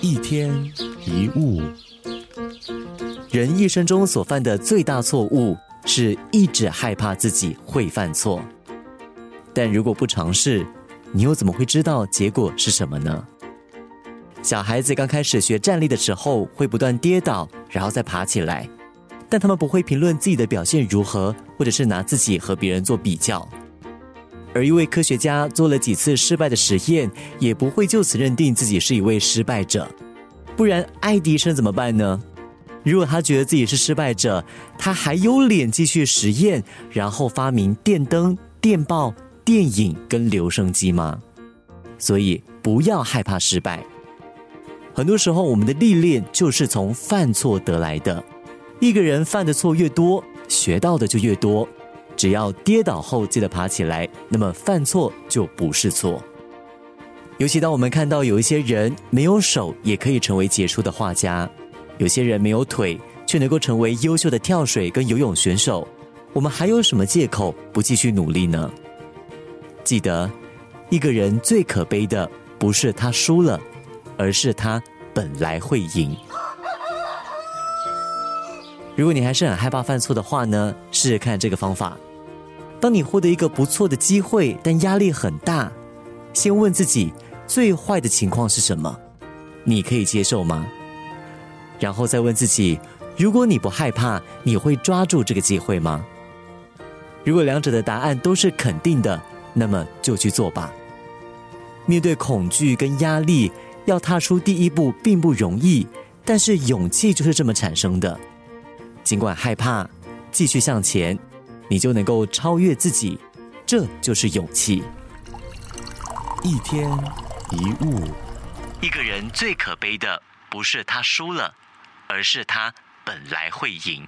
一天一物，人一生中所犯的最大错误是一直害怕自己会犯错。但如果不尝试，你又怎么会知道结果是什么呢？小孩子刚开始学站立的时候，会不断跌倒，然后再爬起来，但他们不会评论自己的表现如何，或者是拿自己和别人做比较。而一位科学家做了几次失败的实验，也不会就此认定自己是一位失败者。不然，爱迪生怎么办呢？如果他觉得自己是失败者，他还有脸继续实验，然后发明电灯、电报、电影跟留声机吗？所以，不要害怕失败。很多时候，我们的历练就是从犯错得来的。一个人犯的错越多，学到的就越多。只要跌倒后记得爬起来，那么犯错就不是错。尤其当我们看到有一些人没有手也可以成为杰出的画家，有些人没有腿却能够成为优秀的跳水跟游泳选手，我们还有什么借口不继续努力呢？记得，一个人最可悲的不是他输了，而是他本来会赢。如果你还是很害怕犯错的话呢，试试看这个方法。当你获得一个不错的机会，但压力很大，先问自己最坏的情况是什么，你可以接受吗？然后再问自己，如果你不害怕，你会抓住这个机会吗？如果两者的答案都是肯定的，那么就去做吧。面对恐惧跟压力，要踏出第一步并不容易，但是勇气就是这么产生的。尽管害怕，继续向前。你就能够超越自己，这就是勇气。一天一物，一个人最可悲的不是他输了，而是他本来会赢。